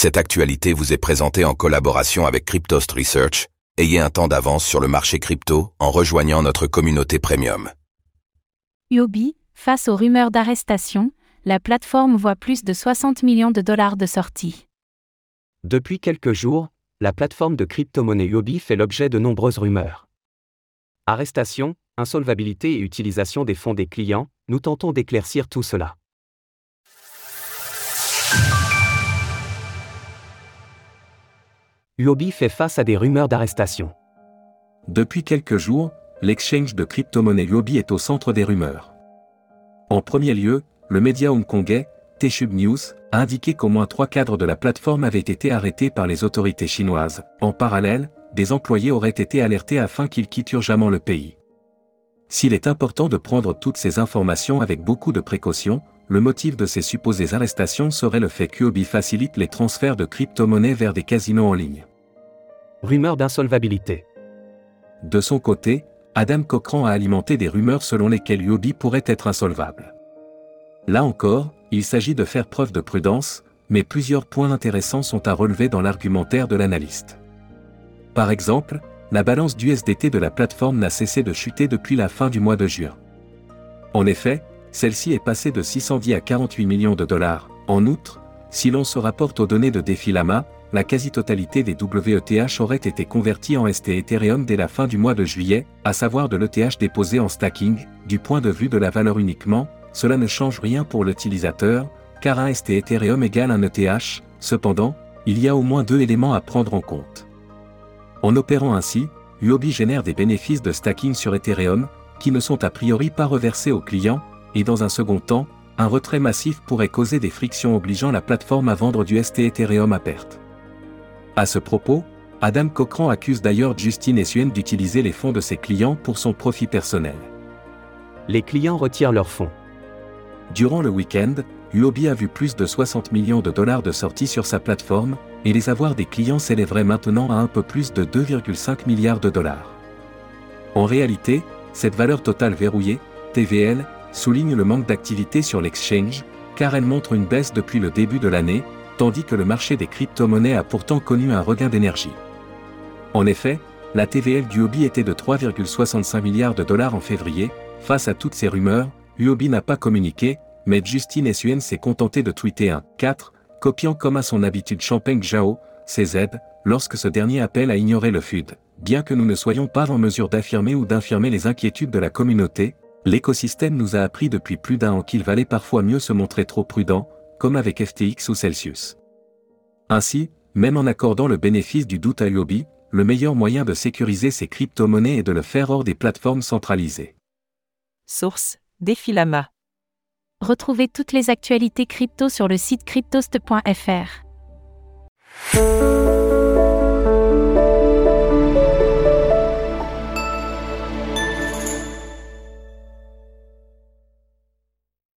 Cette actualité vous est présentée en collaboration avec Cryptost Research. Ayez un temps d'avance sur le marché crypto en rejoignant notre communauté premium. Yobi, face aux rumeurs d'arrestation, la plateforme voit plus de 60 millions de dollars de sortie. Depuis quelques jours, la plateforme de crypto-monnaie Yobi fait l'objet de nombreuses rumeurs. Arrestation, insolvabilité et utilisation des fonds des clients, nous tentons d'éclaircir tout cela. Yobi fait face à des rumeurs d'arrestation. Depuis quelques jours, l'exchange de crypto-monnaie Yobi est au centre des rumeurs. En premier lieu, le média hongkongais, Tshub News, a indiqué qu'au moins trois cadres de la plateforme avaient été arrêtés par les autorités chinoises. En parallèle, des employés auraient été alertés afin qu'ils quittent urgemment le pays. S'il est important de prendre toutes ces informations avec beaucoup de précaution, le motif de ces supposées arrestations serait le fait qu'Yobi facilite les transferts de crypto-monnaies vers des casinos en ligne. Rumeurs d'insolvabilité. De son côté, Adam Cochran a alimenté des rumeurs selon lesquelles Yobi pourrait être insolvable. Là encore, il s'agit de faire preuve de prudence, mais plusieurs points intéressants sont à relever dans l'argumentaire de l'analyste. Par exemple, la balance d'USDT de la plateforme n'a cessé de chuter depuis la fin du mois de juin. En effet, celle-ci est passée de 610 à 48 millions de dollars. En outre, si l'on se rapporte aux données de Defilama, la quasi-totalité des WETH aurait été convertie en ST Ethereum dès la fin du mois de juillet, à savoir de l'ETH déposé en stacking, du point de vue de la valeur uniquement, cela ne change rien pour l'utilisateur, car un ST Ethereum égale un ETH, cependant, il y a au moins deux éléments à prendre en compte. En opérant ainsi, Huobi génère des bénéfices de stacking sur Ethereum, qui ne sont a priori pas reversés aux clients, et dans un second temps, un retrait massif pourrait causer des frictions obligeant la plateforme à vendre du ST Ethereum à perte. À ce propos, Adam Cochran accuse d'ailleurs Justine Essuen d'utiliser les fonds de ses clients pour son profit personnel. Les clients retirent leurs fonds. Durant le week-end, Huobi a vu plus de 60 millions de dollars de sorties sur sa plateforme, et les avoirs des clients s'élèveraient maintenant à un peu plus de 2,5 milliards de dollars. En réalité, cette valeur totale verrouillée, TVL, souligne le manque d'activité sur l'exchange, car elle montre une baisse depuis le début de l'année, tandis que le marché des crypto-monnaies a pourtant connu un regain d'énergie. En effet, la TVL du Huobi était de 3,65 milliards de dollars en février, face à toutes ces rumeurs, Huobi n'a pas communiqué, mais Justine Essuen s'est contenté de tweeter un 4, copiant comme à son habitude Champagne Zhao, CZ, lorsque ce dernier appelle à ignorer le FUD. Bien que nous ne soyons pas en mesure d'affirmer ou d'infirmer les inquiétudes de la communauté, l'écosystème nous a appris depuis plus d'un an qu'il valait parfois mieux se montrer trop prudent, comme avec FTX ou Celsius. Ainsi, même en accordant le bénéfice du doute à Huobi, le meilleur moyen de sécuriser ses crypto-monnaies est de le faire hors des plateformes centralisées. Source Défilama. Retrouvez toutes les actualités crypto sur le site cryptost.fr.